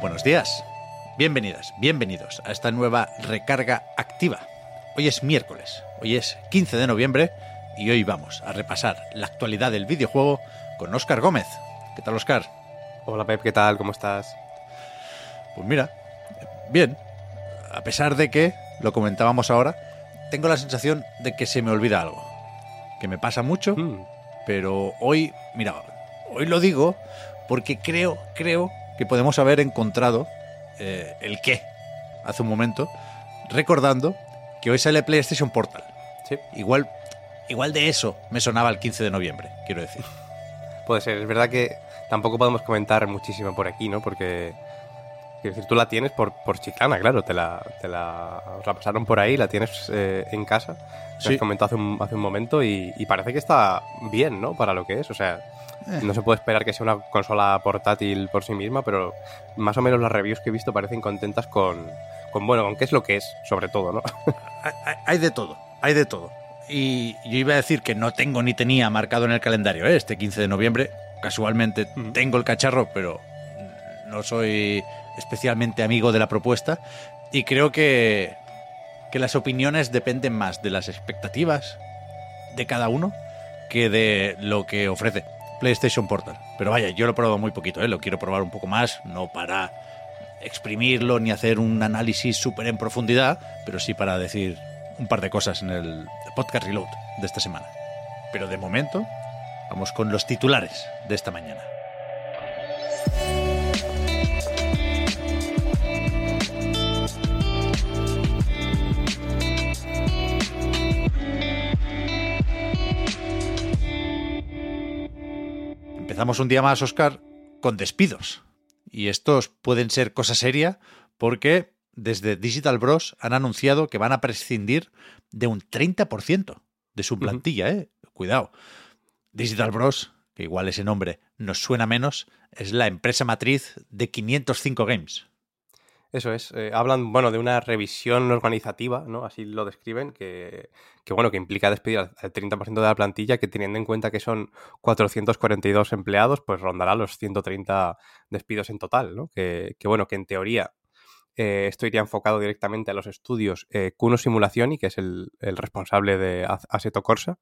Buenos días. Bienvenidas, bienvenidos a esta nueva recarga activa. Hoy es miércoles, hoy es 15 de noviembre y hoy vamos a repasar la actualidad del videojuego con Óscar Gómez. ¿Qué tal, Óscar? Hola Pep, ¿qué tal? ¿Cómo estás? Pues mira, bien. A pesar de que, lo comentábamos ahora, tengo la sensación de que se me olvida algo. Que me pasa mucho, Mm, pero hoy, mira, hoy lo digo porque creo, creo que podemos haber encontrado eh, el qué hace un momento, recordando que hoy sale PlayStation Portal. sí, Igual, igual de eso me sonaba el 15 de noviembre, quiero decir. puede ser. Es verdad que tampoco podemos comentar muchísimo por aquí, ¿no? Porque, quiero decir, tú la tienes por, por chiclana, claro. Te la, te la, pasaron por ahí, la tienes eh, en casa. Sí. has comentado hace un, hace un momento y, y parece que está bien, ¿no? Para lo que es. O sea, Eh. no se puede esperar que sea una consola portátil por sí misma, pero más o menos las reviews que he visto parecen contentas con, con bueno, con qué es lo que es, sobre todo, ¿no? Hay, de todo, hay de todo. Y yo iba a decir que no tengo ni tenía marcado en el calendario ¿eh? este 15 de noviembre. Casualmente tengo el cacharro, pero no soy especialmente amigo de la propuesta. Y creo que, que las opiniones dependen más de las expectativas de cada uno que de lo que ofrece PlayStation Portal. Pero vaya, yo lo he probado muy poquito, ¿eh? lo quiero probar un poco más, no para exprimirlo ni hacer un análisis súper en profundidad, pero sí para decir un par de cosas en el podcast Reload de esta semana. Pero de momento, vamos con los titulares de esta mañana. Empezamos un día más, Oscar, con despidos. Y estos pueden ser cosa seria porque desde Digital Bros han anunciado que van a prescindir de un 30% de su plantilla, ¿eh? Cuidado. Digital Bros, que igual ese nombre nos suena menos, es la empresa matriz de 505 Games. Eso es. eh, hablan, bueno, de una revisión organizativa, ¿no? Así lo describen, que, que bueno, que implica despedir al, al 30% de la plantilla, que teniendo en cuenta que son 442 empleados, pues rondará los 130 despidos en total, ¿no? Que, que bueno, que en teoría eh, esto iría enfocado directamente a los estudios eh, Kuno Simulazioni, que es el, el responsable de Assetto Corsa,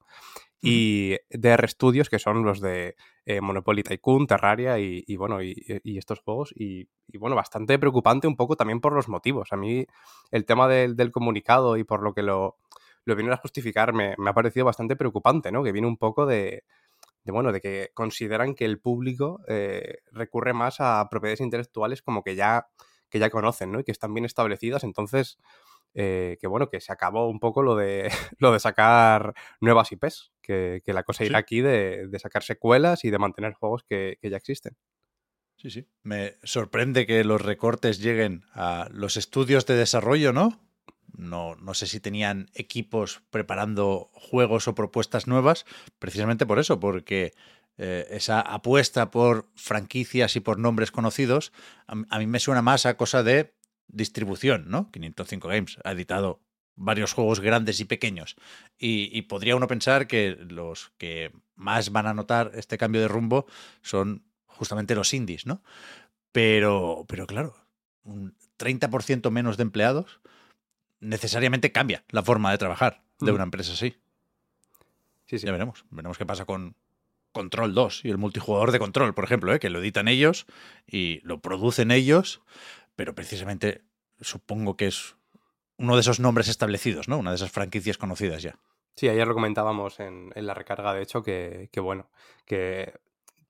y DR Studios, que son los de eh, Monopoly Tycoon, Terraria y, y, bueno, y, y estos juegos. Y, y, bueno, bastante preocupante un poco también por los motivos. A mí el tema del, del comunicado y por lo que lo, lo vinieron a justificar me, me ha parecido bastante preocupante, ¿no? Que viene un poco de, de bueno, de que consideran que el público eh, recurre más a propiedades intelectuales como que ya, que ya conocen, ¿no? Y que están bien establecidas. Entonces, eh, que bueno, que se acabó un poco lo de, lo de sacar nuevas IPs, que, que la cosa Sí. irá aquí de, de sacar secuelas y de mantener juegos que, que ya existen. Sí, sí. Me sorprende que los recortes lleguen a los estudios de desarrollo, ¿no? No, no sé si tenían equipos preparando juegos o propuestas nuevas, precisamente por eso, porque eh, esa apuesta por franquicias y por nombres conocidos, a, a mí me suena más a cosa de distribución, ¿no? 505 Games ha editado varios juegos grandes y pequeños. Y, y podría uno pensar que los que más van a notar este cambio de rumbo son justamente los indies, ¿no? Pero, pero claro, un 30% menos de empleados necesariamente cambia la forma de trabajar de Mm. una empresa así. Sí, sí. Ya veremos. Veremos qué pasa con Control 2 y el multijugador de Control, por ejemplo, ¿eh? que lo editan ellos y lo producen ellos, pero precisamente supongo que es uno de esos nombres establecidos, ¿no? Una de esas franquicias conocidas ya. Sí, ayer lo comentábamos en, en la recarga, de hecho, que, que bueno, que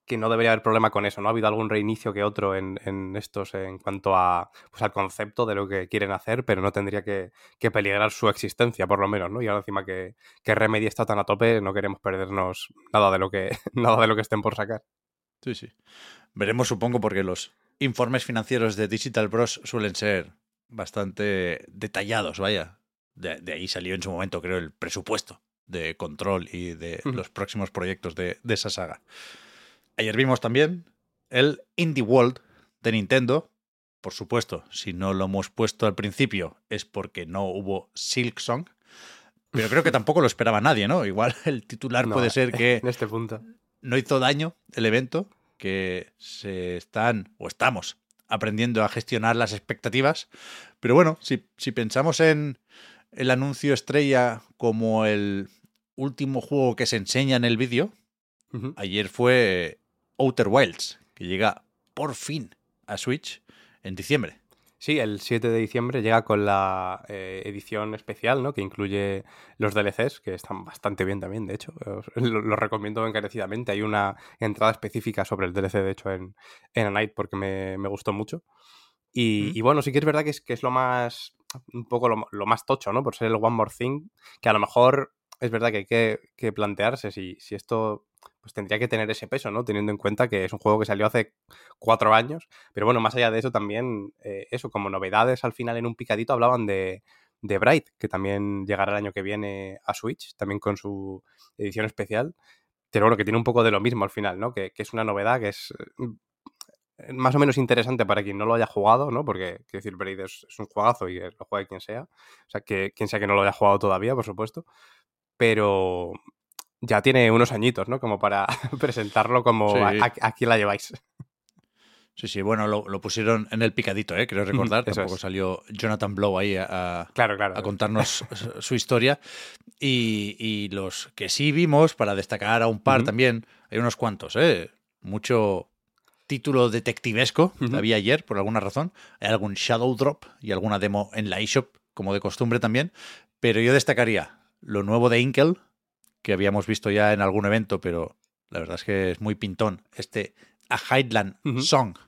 que no debería haber problema con eso, ¿no? Ha habido algún reinicio que otro en, estos en cuanto a pues, al concepto de lo que quieren hacer, pero no tendría que, peligrar su existencia, por lo menos, ¿no? Y ahora encima que, que Remedy está tan a tope, no queremos perdernos nada de lo que, nada de lo que estén por sacar. Sí, sí. Veremos, supongo, porque los informes financieros de Digital Bros suelen ser bastante detallados, vaya. De, ahí salió en su momento, creo, el presupuesto de control y de los próximos proyectos de, de esa saga. Ayer vimos también el Indie World de Nintendo. Por supuesto, si no lo hemos puesto al principio es porque no hubo Silk Song. Pero creo que tampoco lo esperaba nadie, ¿no? Igual el titular puede ser que en este punto no hizo daño el evento, que se están o estamos aprendiendo a gestionar las expectativas. Pero bueno, si, si pensamos en el anuncio estrella como el último juego que se enseña en el vídeo, ayer fue Outer Wilds, que llega por fin a Switch en diciembre. Sí, el 7 de diciembre llega con la eh, edición especial, ¿no? Que incluye los DLCs, que están bastante bien también, de hecho. Los recomiendo encarecidamente. Hay una entrada específica sobre el DLC, de hecho, en, en A Night, porque me, gustó mucho. Y, bueno, sí que es verdad que es, que es lo más. un poco lo, más tocho, ¿no? Por ser el One More Thing, que a lo mejor es verdad que hay que, que plantearse si, si esto pues tendría que tener ese peso, ¿no? Teniendo en cuenta que es un juego que salió hace cuatro años. Pero bueno, más allá de eso, también, eh, eso, como novedades al final en un picadito hablaban de, de Bright, que también llegará el año que viene a Switch, también con su edición especial. Pero bueno, que tiene un poco de lo mismo al final, ¿no? Que, es una novedad que es eh, más o menos interesante para quien no lo haya jugado, ¿no? Porque, quiero decir, Braid es, un juegazo y lo juegue quien sea. O sea, que quien sea que no lo haya jugado todavía, por supuesto. Pero, ya tiene unos añitos, ¿no? Como para presentarlo como aquí la lleváis. Sí, sí, bueno, lo, pusieron en el picadito, ¿eh? creo recordar. Tampoco salió Jonathan Blow ahí a, claro, claro, a contarnos su historia. Y, los que sí vimos, para destacar a un par también, hay unos cuantos, ¿eh? Mucho título detectivesco había ayer, por alguna razón. Hay algún Shadow Drop y alguna demo en la eShop, como de costumbre también. Pero yo destacaría lo nuevo de Inkel, que habíamos visto ya en algún evento, pero la verdad es que es muy pintón. Este A Highland Song,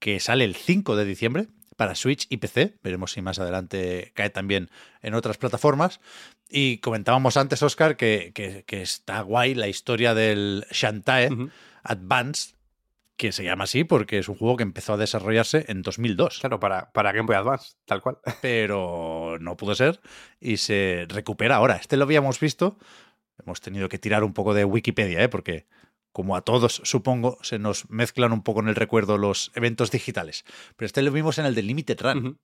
que sale el 5 de diciembre para Switch y PC. Veremos si más adelante cae también en otras plataformas. Y comentábamos antes, Oscar, que, que, está guay la historia del Shantae Advance, que se llama así porque es un juego que empezó a desarrollarse en 2002. Claro, para, para Game Boy Advance, tal cual. Pero no pudo ser y se recupera ahora. Este lo habíamos visto Hemos tenido que tirar un poco de Wikipedia, ¿eh? porque como a todos supongo, se nos mezclan un poco en el recuerdo los eventos digitales. Pero este lo vimos en el de Limited Run.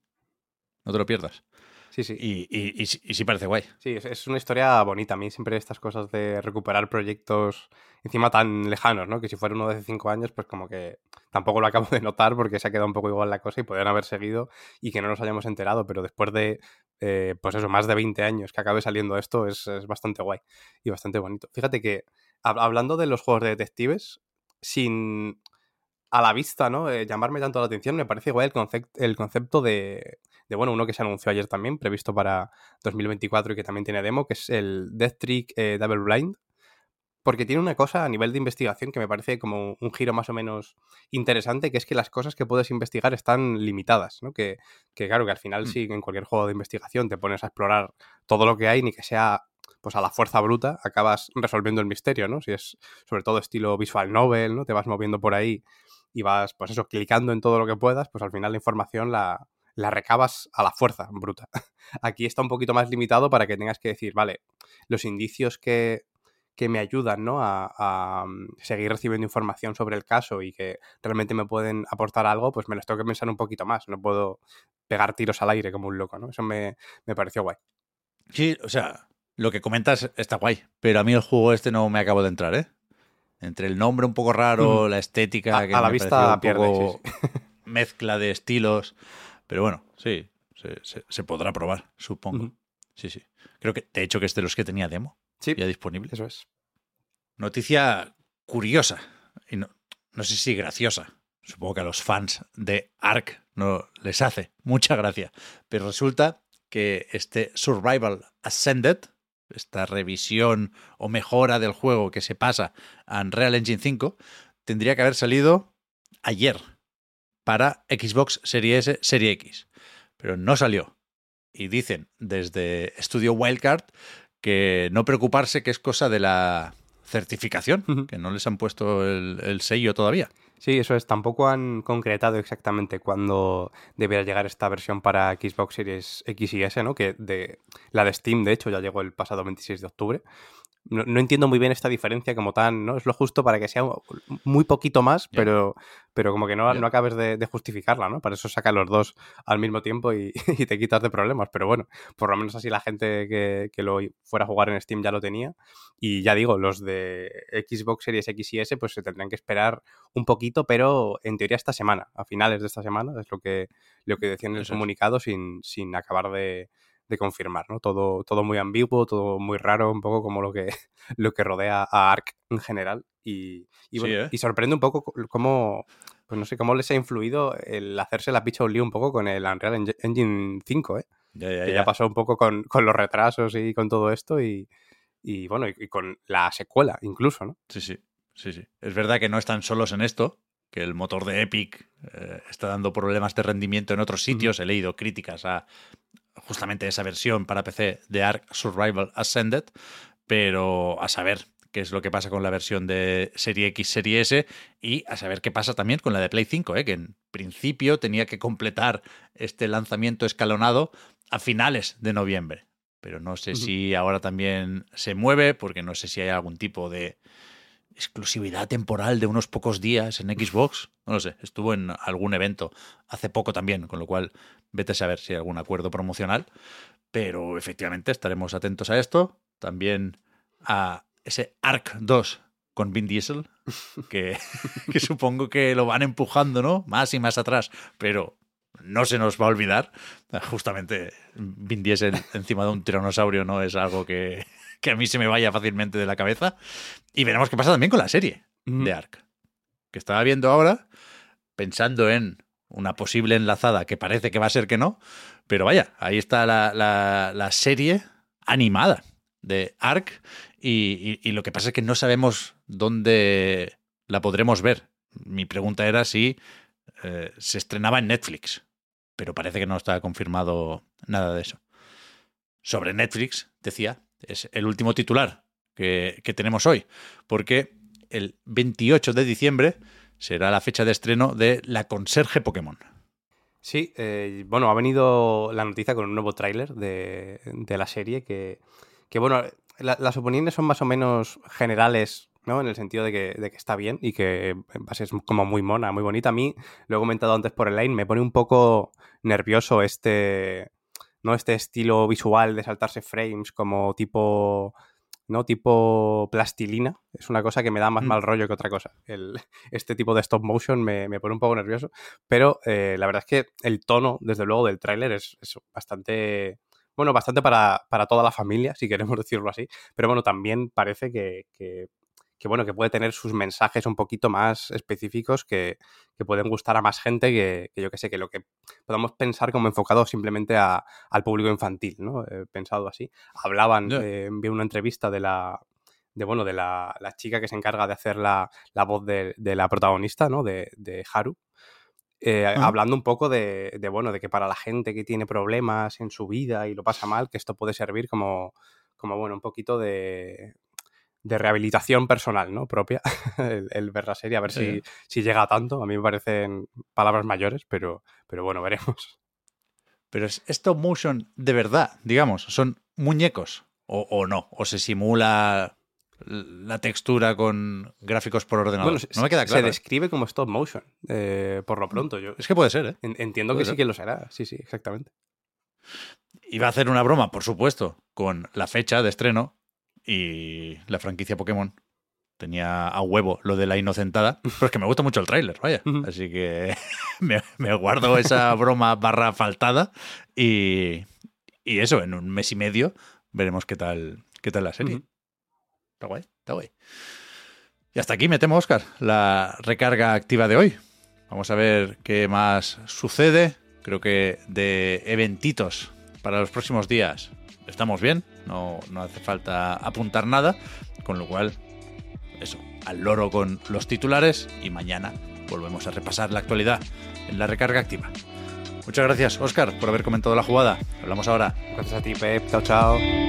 No te lo pierdas. Sí, sí. Y, y, sí parece guay. Sí, es, una historia bonita. A mí siempre estas cosas de recuperar proyectos encima tan lejanos, ¿no? Que si fuera uno de hace cinco años, pues como que tampoco lo acabo de notar porque se ha quedado un poco igual la cosa y podrían haber seguido y que no nos hayamos enterado. Pero después de, eh, pues eso, más de 20 años que acabe saliendo esto, es, bastante guay y bastante bonito. Fíjate que hablando de los juegos de detectives, sin a la vista, ¿no? Eh, llamarme tanto la atención, me parece guay el, el concepto de, de, bueno, uno que se anunció ayer también, previsto para 2024 y que también tiene demo, que es el Death Trick eh, Double Blind. Porque tiene una cosa a nivel de investigación que me parece como un giro más o menos interesante, que es que las cosas que puedes investigar están limitadas, ¿no? Que, que claro, que al final mm. si en cualquier juego de investigación te pones a explorar todo lo que hay, ni que sea pues a la fuerza bruta, acabas resolviendo el misterio, ¿no? Si es sobre todo estilo visual novel, ¿no? Te vas moviendo por ahí y vas, pues eso, clicando en todo lo que puedas, pues al final la información la, la recabas a la fuerza bruta. Aquí está un poquito más limitado para que tengas que decir, vale, los indicios que, que me ayudan ¿no? a, mm, seguir recibiendo información sobre el caso y que realmente me pueden aportar algo, pues me los tengo que pensar un poquito más. No puedo pegar tiros al aire como un loco, ¿no? Eso me, me pareció guay. Sí, o sea, lo que comentas está guay, pero a mí el juego este no me acabo de entrar, ¿eh? Entre el nombre un poco raro, la estética, que a la vista mezcla de estilos. Pero bueno, sí, se, podrá probar, supongo. Sí, sí. Creo que, de hecho, que es de los que tenía demo. Sí. Ya disponible. Eso es. Noticia curiosa. Y no, no sé si graciosa. Supongo que a los fans de Ark no les hace mucha gracia. Pero resulta que este Survival Ascended, esta revisión o mejora del juego que se pasa a Unreal Engine 5, tendría que haber salido ayer para Xbox Series S, Serie X, pero no salió. Y dicen desde Studio Wildcard que no preocuparse que es cosa de la certificación, que no les han puesto el, sello todavía. Sí, eso es. Tampoco han concretado exactamente cuándo debería llegar esta versión para Xbox Series X y S, ¿no? Que de la de Steam, de hecho, ya llegó el pasado 26 de octubre no, entiendo muy bien esta diferencia como tan, ¿no? Es lo justo para que sea muy poquito más, pero, pero como que no, no acabes de, justificarla, ¿no? Para eso saca los dos al mismo tiempo y, te quitas de problemas. Pero bueno, por lo menos así la gente que, que, lo fuera a jugar en Steam ya lo tenía. Y ya digo, los de Xbox Series X y S pues se tendrán que esperar un poquito, pero en teoría esta semana, a finales de esta semana, es lo que, lo que decían en el comunicado sin, sin acabar de de confirmar, ¿no? Todo, todo muy ambiguo, todo muy raro, un poco como lo que, lo que rodea a Ark en general. Y, ¿eh? y, sorprende un poco cómo, pues no sé, cómo les ha influido el hacerse la picha un poco con el Unreal Engine 5, ¿eh? Ya, ya, que ya. pasó un poco con, los retrasos y con todo esto y, bueno, y, con la secuela incluso, ¿no? Sí, sí, sí, sí. Es verdad que no están solos en esto, que el motor de Epic eh, está dando problemas de rendimiento en otros sitios. He leído críticas a justamente esa versión para PC de Ark Survival Ascended, pero a saber qué es lo que pasa con la versión de Serie X, Serie S y a saber qué pasa también con la de Play 5, ¿eh? que en principio tenía que completar este lanzamiento escalonado a finales de noviembre. Pero no sé si ahora también se mueve, porque no sé si hay algún tipo de exclusividad temporal de unos pocos días en Xbox. No lo sé, estuvo en algún evento hace poco también, con lo cual vete a saber si hay algún acuerdo promocional. Pero efectivamente estaremos atentos a esto. También a ese Arc 2 con Vin Diesel, que, que supongo que lo van empujando, ¿no? Más y más atrás, pero no se nos va a olvidar. Justamente Vin Diesel encima de un tiranosaurio no es algo que, que a mí se me vaya fácilmente de la cabeza. Y veremos qué pasa también con la serie de Ark. Que estaba viendo ahora, pensando en una posible enlazada que parece que va a ser que no. Pero vaya, ahí está la, serie animada de Ark. Y, lo que pasa es que no sabemos dónde la podremos ver. Mi pregunta era si eh, se estrenaba en Netflix. Pero parece que no está confirmado nada de eso. Sobre Netflix, decía, es el último titular que, tenemos hoy, porque el 28 de diciembre será la fecha de estreno de La Conserje Pokémon. Sí, eh, bueno, ha venido la noticia con un nuevo tráiler de, la serie que, que bueno, las opiniones son más o menos generales, ¿no? En el sentido de que, de que, está bien y que en base es como muy mona, muy bonita. A mí, lo he comentado antes por el line, me pone un poco nervioso este, ¿no? Este estilo visual de saltarse frames como tipo, ¿no? Tipo plastilina. Es una cosa que me da más mm. mal rollo que otra cosa. El, este tipo de stop motion me, pone un poco nervioso. Pero eh, la verdad es que el tono, desde luego, del tráiler es, bastante bueno, bastante para, toda la familia, si queremos decirlo así, pero bueno, también parece que, que bueno, que puede tener sus mensajes un poquito más específicos que, pueden gustar a más gente que, yo que sé, que lo que podamos pensar como enfocado simplemente al público infantil, ¿no? Eh, pensado así. Hablaban, eh, vi una entrevista de la, de bueno, de la, chica que se encarga de hacer la, voz de, la protagonista, ¿no? De, de Haru. Eh, hablando un poco de, de, bueno, de que para la gente que tiene problemas en su vida y lo pasa mal, que esto puede servir como, como bueno, un poquito de, de rehabilitación personal, ¿no? Propia, el, ver la serie, a ver si, si, llega a tanto. A mí me parecen palabras mayores, pero, pero bueno, veremos. Pero es stop motion de verdad, digamos, son muñecos o, no, o se simula la textura con gráficos por ordenador. no me queda claro. Se ¿eh? describe como stop motion, eh, por lo mm, pronto. Yo es que puede ser, ¿eh? Entiendo que sí que lo será, sí, sí, exactamente. Iba a hacer una broma, por supuesto, con la fecha de estreno, y la franquicia Pokémon tenía a huevo lo de la inocentada, pero es que me gusta mucho el tráiler, vaya. Así que me, guardo esa broma barra faltada y, y, eso, en un mes y medio veremos qué tal, qué tal la serie. Está guay, está guay. Y hasta aquí me temo, Oscar, la recarga activa de hoy. Vamos a ver qué más sucede. Creo que de eventitos para los próximos días estamos bien, no, no hace falta apuntar nada, con lo cual, eso, al loro con los titulares y mañana volvemos a repasar la actualidad en la recarga activa. Muchas gracias, Oscar, por haber comentado la jugada. Hablamos ahora. Gracias a ti, Pep. Chao, chao.